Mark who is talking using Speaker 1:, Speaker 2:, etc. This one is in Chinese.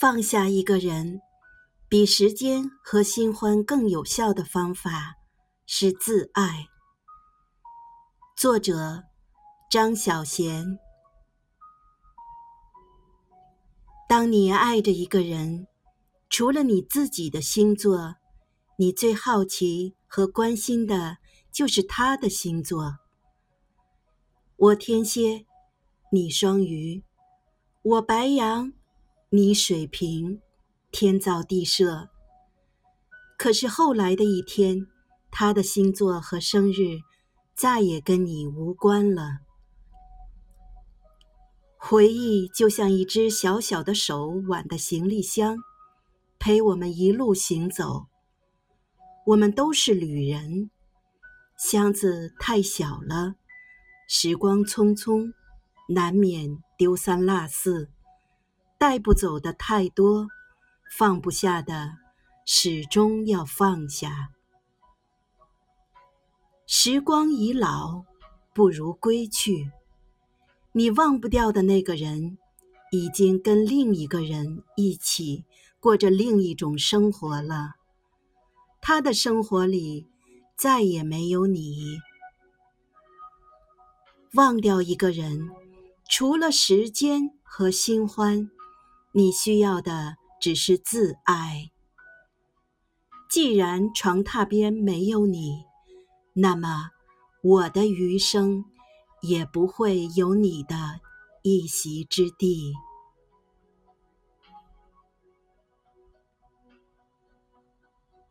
Speaker 1: 放下一个人，比时间和新欢更有效的方法是自爱。作者：张小娴。当你爱着一个人，除了你自己的星座，你最好奇和关心的就是他的星座。我天蝎，你双鱼，我白羊。你水平，天造地设。可是后来的一天，他的星座和生日再也跟你无关了。回忆就像一只小小的手挽的行李箱，陪我们一路行走。我们都是旅人，箱子太小了，时光匆匆，难免丢三落四。带不走的太多，放不下的始终要放下。时光已老，不如归去。你忘不掉的那个人，已经跟另一个人一起过着另一种生活了。他的生活里再也没有你。忘掉一个人，除了时间和新欢。你需要的只是自爱。既然床榻边没有你，那么我的余生也不会有你的一席之地。